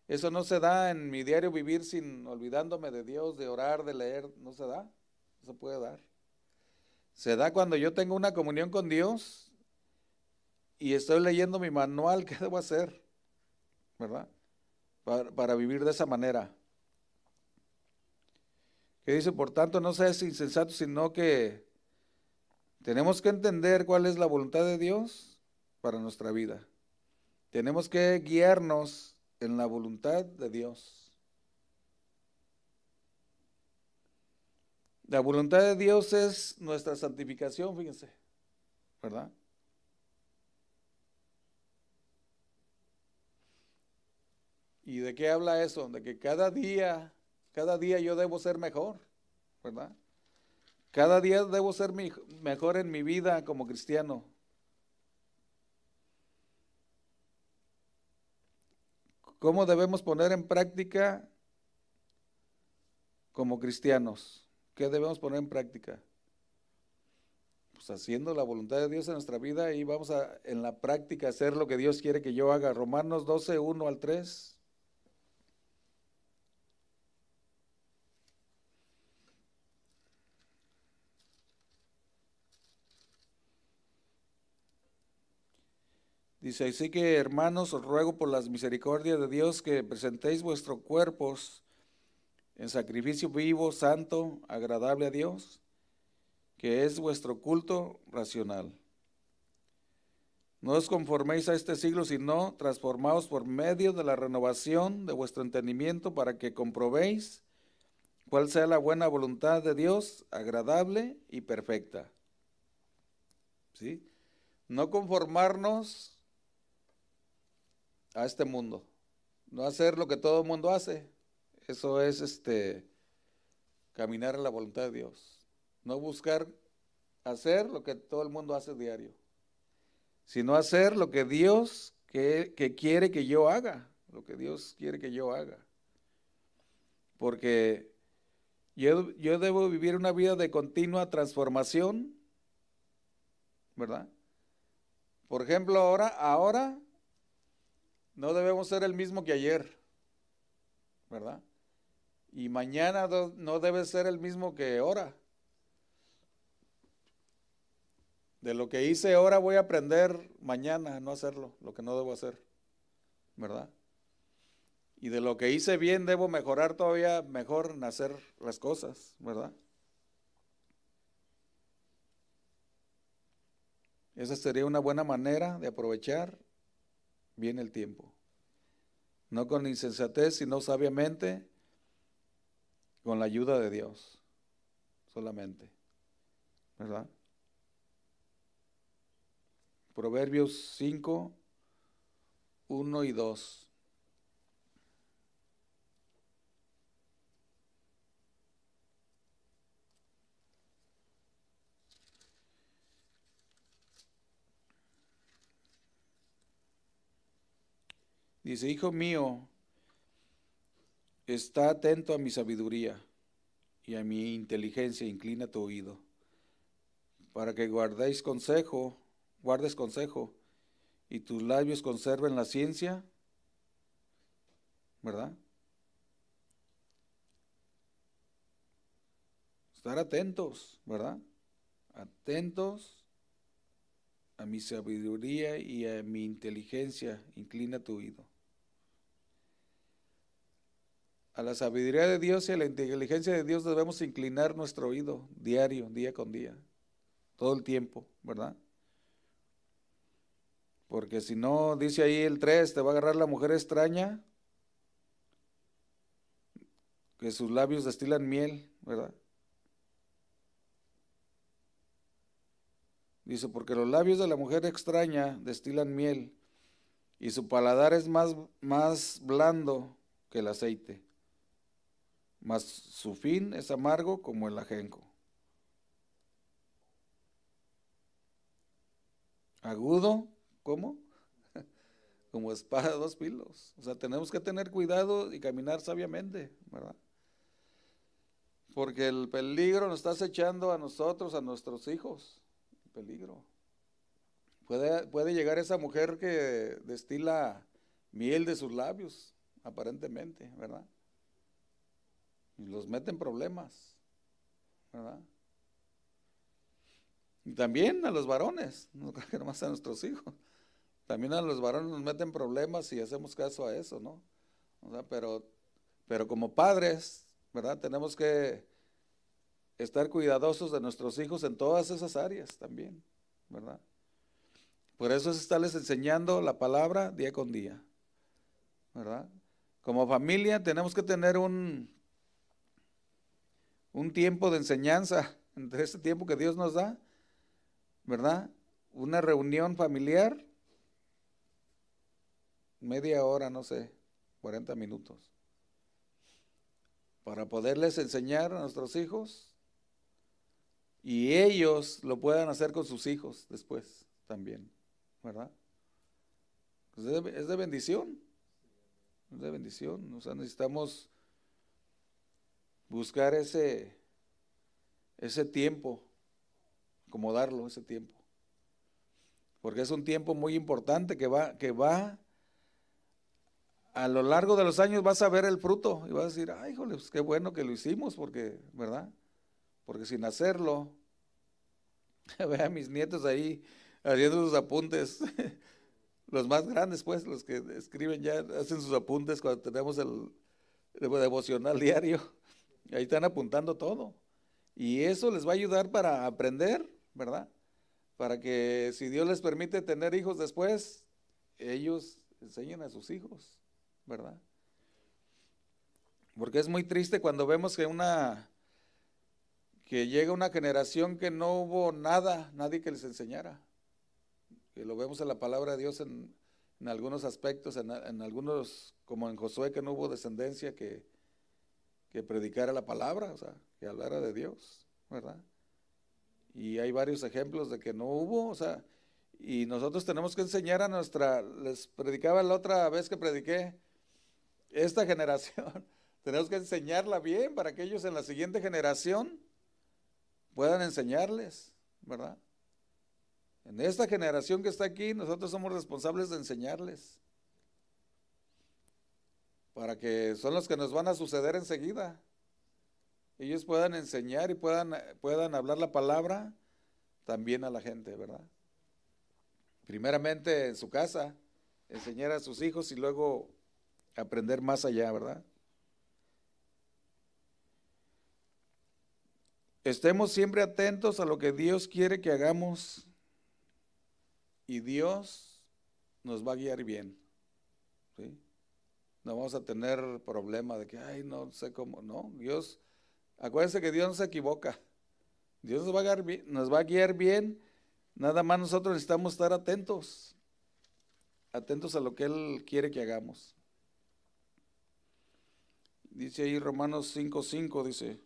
eso no se da en mi diario vivir sin olvidándome de Dios, de orar, de leer, no se da, no se puede dar. Se da cuando yo tengo una comunión con Dios y estoy leyendo mi manual, ¿qué debo hacer? ¿Verdad? Para, para vivir de esa manera que dice, por tanto, no seas insensato, sino que tenemos que entender cuál es la voluntad de Dios para nuestra vida. Tenemos que guiarnos en la voluntad de Dios. La voluntad de Dios es nuestra santificación, fíjense, ¿verdad? ¿Y de qué habla eso? De que cada día cada día yo debo ser mejor, ¿verdad? Cada día debo ser mejor en mi vida como cristiano. ¿Cómo debemos poner en práctica como cristianos? ¿Qué debemos poner en práctica? Pues haciendo la voluntad de Dios en nuestra vida y vamos a en la práctica hacer lo que Dios quiere que yo haga. Romanos 12, 1 al 3. Dice, así que hermanos, os ruego por las misericordias de Dios que presentéis vuestros cuerpos en sacrificio vivo, santo, agradable a Dios, que es vuestro culto racional. No os conforméis a este siglo, sino transformaos por medio de la renovación de vuestro entendimiento para que comprobéis cuál sea la buena voluntad de Dios, agradable y perfecta. ¿Sí? No conformarnos a este mundo. No hacer lo que todo el mundo hace. Eso es este caminar en la voluntad de Dios. No buscar hacer lo que todo el mundo hace diario, sino hacer lo que Dios que, quiere que yo haga, lo que Dios quiere que yo haga. Porque yo, yo debo vivir una vida de continua transformación, ¿verdad? Por ejemplo, ahora, ahora no debemos ser el mismo que ayer, ¿verdad? Y mañana no debe ser el mismo que ahora. De lo que hice ahora voy a aprender mañana a no hacerlo, lo que no debo hacer, ¿verdad? Y de lo que hice bien debo mejorar todavía mejor en hacer las cosas, ¿verdad? Esa sería una buena manera de aprovechar viene el tiempo. No con insensatez, sino sabiamente, con la ayuda de Dios, solamente. ¿Verdad? Proverbios 5, 1 y 2. Dice, hijo mío, está atento a mi sabiduría y a mi inteligencia, inclina tu oído, para que guardéis consejo, guardes consejo, y tus labios conserven la ciencia, ¿verdad? Estar atentos, ¿verdad? Atentos a mi sabiduría y a mi inteligencia, inclina tu oído. A la sabiduría de Dios y a la inteligencia de Dios debemos inclinar nuestro oído diario, día con día, todo el tiempo, ¿verdad? Porque si no, dice ahí el 3, te va a agarrar la mujer extraña, que sus labios destilan miel, ¿verdad? Dice, porque los labios de la mujer extraña destilan miel y su paladar es más, más blando que el aceite mas su fin es amargo como el ajenco. Agudo, ¿cómo? como espada de dos filos. O sea, tenemos que tener cuidado y caminar sabiamente, ¿verdad? Porque el peligro nos está acechando a nosotros, a nuestros hijos. El peligro. Puede, puede llegar esa mujer que destila miel de sus labios, aparentemente, ¿verdad? Y los meten problemas, ¿verdad? Y también a los varones, no creo que nomás a nuestros hijos. También a los varones nos meten problemas si hacemos caso a eso, ¿no? Pero, pero como padres, ¿verdad? Tenemos que estar cuidadosos de nuestros hijos en todas esas áreas también, ¿verdad? Por eso es estarles enseñando la palabra día con día, ¿verdad? Como familia tenemos que tener un, un tiempo de enseñanza, entre este tiempo que Dios nos da, ¿verdad? Una reunión familiar, media hora, no sé, 40 minutos, para poderles enseñar a nuestros hijos y ellos lo puedan hacer con sus hijos después también, ¿verdad? Pues es de bendición, es de bendición, o sea, necesitamos buscar ese, ese tiempo, acomodarlo, ese tiempo. Porque es un tiempo muy importante que va, que va a lo largo de los años vas a ver el fruto y vas a decir, ay, híjole, pues qué bueno que lo hicimos, porque, ¿verdad? Porque sin hacerlo, ve a mis nietos ahí haciendo sus apuntes, los más grandes, pues, los que escriben ya, hacen sus apuntes cuando tenemos el, el devocional diario, ahí están apuntando todo. Y eso les va a ayudar para aprender, ¿verdad? Para que si Dios les permite tener hijos después, ellos enseñen a sus hijos. ¿verdad? Porque es muy triste cuando vemos que una que llega una generación que no hubo nada, nadie que les enseñara. Que lo vemos en la palabra de Dios en, algunos aspectos, en, algunos, como en Josué, que no hubo descendencia que, que predicara la palabra, o sea, que hablara de Dios, ¿verdad? Y hay varios ejemplos de que no hubo, o sea, y nosotros tenemos que enseñar a nuestra, les predicaba la otra vez que prediqué, esta generación, tenemos que enseñarla bien para que ellos en la siguiente generación puedan enseñarles, ¿verdad? En esta generación que está aquí, nosotros somos responsables de enseñarles. Para que son los que nos van a suceder enseguida. Ellos puedan enseñar y puedan, puedan hablar la palabra también a la gente, ¿verdad? Primeramente en su casa, enseñar a sus hijos y luego aprender más allá, ¿verdad? Estemos siempre atentos a lo que Dios quiere que hagamos y Dios nos va a guiar bien. ¿sí? No vamos a tener problema de que, ay, no sé cómo, no, Dios, acuérdense que Dios no se equivoca. Dios nos va a guiar bien, nos va a guiar bien, nada más nosotros necesitamos estar atentos, atentos a lo que Él quiere que hagamos. Dice ahí Romanos 5:5, dice.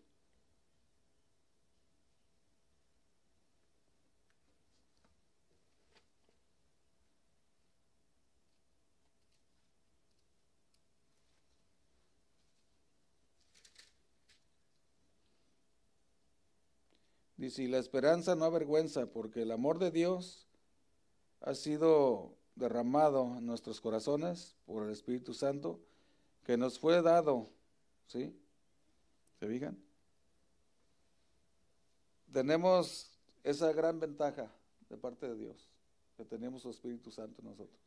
Y la esperanza no avergüenza, porque el amor de Dios ha sido derramado en nuestros corazones por el Espíritu Santo, que nos fue dado ¿Sí? ¿Se fijan? Tenemos esa gran ventaja de parte de Dios, que tenemos su Espíritu Santo nosotros.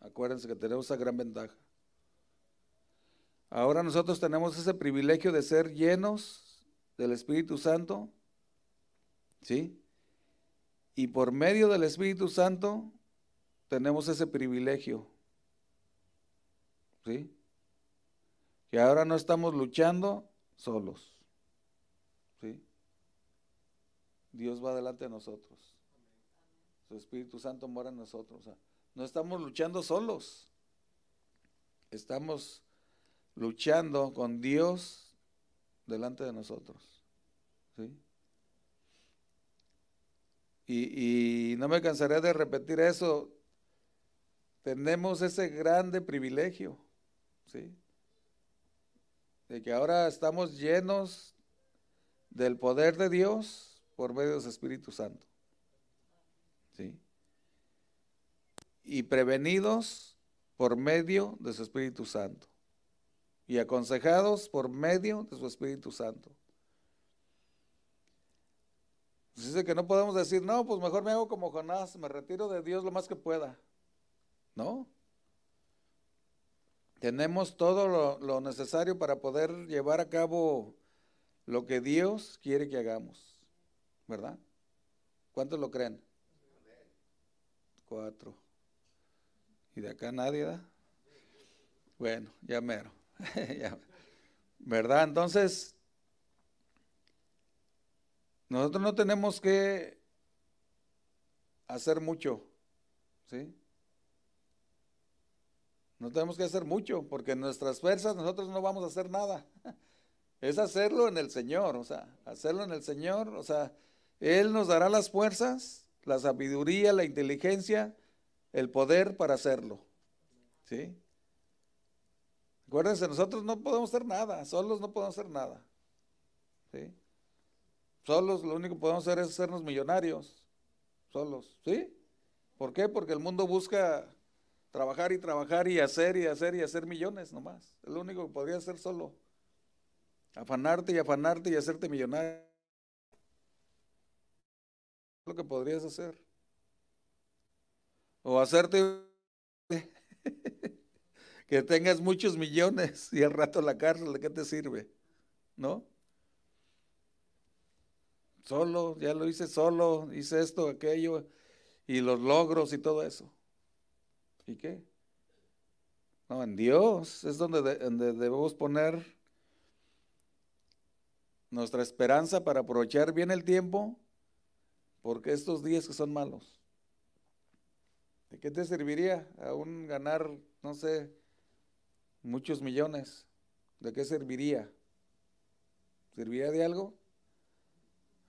Acuérdense que tenemos esa gran ventaja. Ahora nosotros tenemos ese privilegio de ser llenos del Espíritu Santo, ¿sí? Y por medio del Espíritu Santo tenemos ese privilegio, ¿sí? que ahora no estamos luchando solos. ¿Sí? Dios va delante de nosotros. Su Espíritu Santo mora en nosotros. no estamos luchando solos. Estamos luchando con Dios delante de nosotros. ¿Sí? Y, no me cansaré de repetir eso. Tenemos ese grande privilegio. ¿Sí? de que ahora estamos llenos del poder de Dios por medio de su Espíritu Santo. ¿Sí? Y prevenidos por medio de su Espíritu Santo. Y aconsejados por medio de su Espíritu Santo. Dice que no podemos decir, no, pues mejor me hago como Jonás, me retiro de Dios lo más que pueda. No, tenemos todo lo, necesario para poder llevar a cabo lo que Dios quiere que hagamos, ¿verdad? ¿Cuántos lo creen? Cuatro. ¿Y de acá nadie da? Bueno, ya mero. ¿Verdad? Entonces, nosotros no tenemos que hacer mucho, ¿sí? No tenemos que hacer mucho, porque en nuestras fuerzas nosotros no vamos a hacer nada. Es hacerlo en el Señor, o sea, hacerlo en el Señor, o sea, Él nos dará las fuerzas, la sabiduría, la inteligencia, el poder para hacerlo. ¿Sí? Acuérdense, nosotros no podemos hacer nada, solos no podemos hacer nada. ¿Sí? Solos lo único que podemos hacer es hacernos millonarios. Solos, ¿sí? ¿Por qué? Porque el mundo busca trabajar y trabajar y hacer y hacer y hacer millones nomás. Es lo único que podría hacer solo. Afanarte y afanarte y hacerte millonario. Lo que podrías hacer. O hacerte que tengas muchos millones y al rato la cárcel, ¿de qué te sirve? ¿No? Solo, ya lo hice solo, hice esto, aquello, y los logros y todo eso. ¿Y qué? No, en Dios es donde, debemos poner nuestra esperanza para aprovechar bien el tiempo, porque estos días que son malos. ¿De qué te serviría aún ganar, no sé, muchos millones? ¿De qué serviría? ¿Serviría de algo?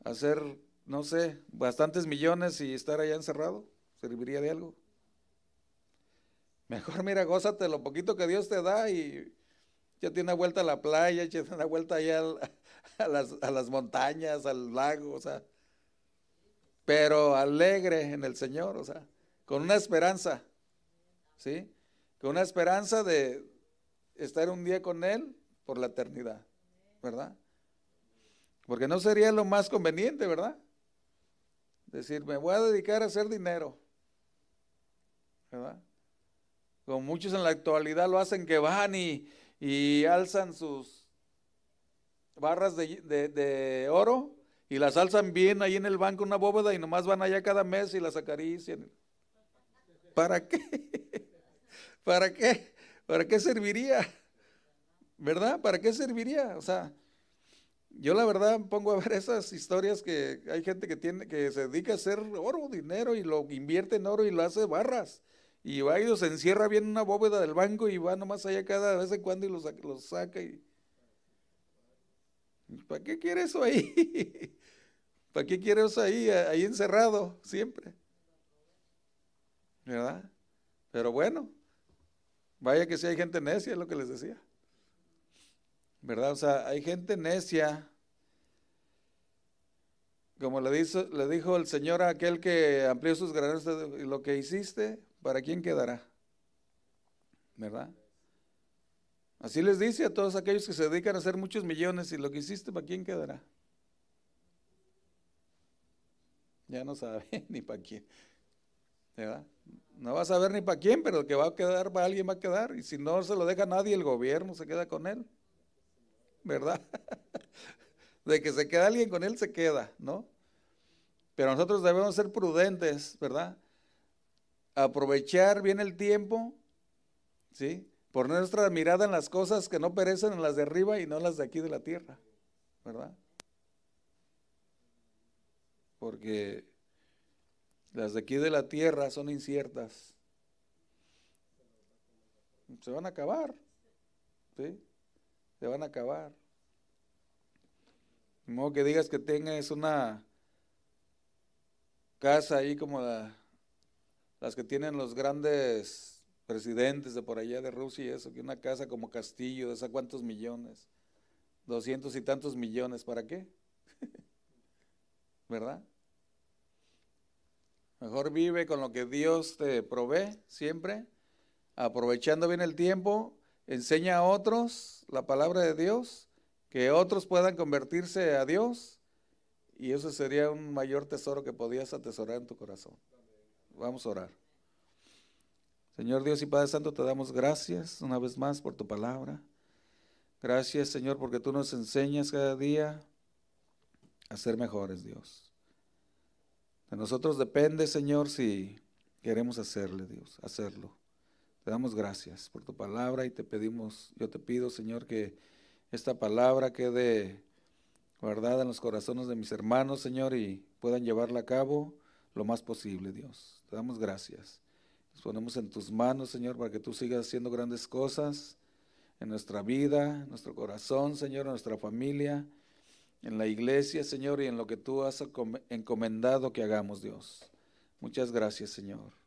¿Hacer, no sé, bastantes millones y estar allá encerrado? ¿Serviría de algo? Mejor mira, gózate lo poquito que Dios te da y ya tiene una vuelta a la playa, ya tiene una vuelta allá a las, a las montañas, al lago, o sea, pero alegre en el Señor, o sea, con una esperanza, ¿sí? Con una esperanza de estar un día con Él por la eternidad, ¿verdad? Porque no sería lo más conveniente, ¿verdad? Decir, me voy a dedicar a hacer dinero, ¿verdad? Como muchos en la actualidad lo hacen que van y, y alzan sus barras de, de, oro y las alzan bien ahí en el banco una bóveda y nomás van allá cada mes y las acarician. ¿Para qué? ¿Para qué? ¿Para qué serviría? ¿Verdad? ¿Para qué serviría? O sea, yo la verdad pongo a ver esas historias que hay gente que tiene que se dedica a hacer oro, dinero y lo invierte en oro y lo hace barras. Y va y se encierra bien en una bóveda del banco y va nomás allá cada vez en cuando y los, los saca y ¿Para qué quiere eso ahí? ¿Para qué quiere eso ahí, ahí encerrado siempre? ¿Verdad? Pero bueno, vaya que si hay gente necia, es lo que les decía. ¿Verdad? O sea, hay gente necia. Como le, dijo, le dijo el Señor a aquel que amplió sus graneros, lo que hiciste, ¿para quién quedará? ¿Verdad? Así les dice a todos aquellos que se dedican a hacer muchos millones y lo que hiciste, ¿para quién quedará? Ya no sabe ni para quién. ¿verdad? No va a saber ni para quién, pero que va a quedar para alguien va a quedar. Y si no se lo deja nadie, el gobierno se queda con él. ¿Verdad? De que se queda alguien con él, se queda, ¿no? Pero nosotros debemos ser prudentes, ¿verdad? Aprovechar bien el tiempo, ¿sí? Poner nuestra mirada en las cosas que no perecen, en las de arriba y no en las de aquí de la tierra, ¿verdad? Porque las de aquí de la tierra son inciertas. Se van a acabar, ¿sí? Se van a acabar. De modo que digas que tengas una casa ahí como las que tienen los grandes presidentes de por allá de Rusia y eso, que una casa como Castillo, de esa cuántos millones, doscientos y tantos millones, ¿para qué? ¿Verdad? Mejor vive con lo que Dios te provee siempre, aprovechando bien el tiempo, enseña a otros la palabra de Dios, que otros puedan convertirse a Dios, y eso sería un mayor tesoro que podías atesorar en tu corazón. Vamos a orar. Señor Dios y Padre Santo, te damos gracias una vez más por tu palabra. Gracias, Señor, porque tú nos enseñas cada día a ser mejores, Dios. De nosotros depende, Señor, si queremos hacerle, Dios, hacerlo. Te damos gracias por tu palabra y te pedimos, yo te pido, Señor, que esta palabra quede guardada en los corazones de mis hermanos, Señor, y puedan llevarla a cabo lo más posible, Dios. Te damos gracias. Nos ponemos en tus manos, Señor, para que tú sigas haciendo grandes cosas en nuestra vida, en nuestro corazón, Señor, en nuestra familia, en la iglesia, Señor, y en lo que tú has encomendado que hagamos, Dios. Muchas gracias, Señor.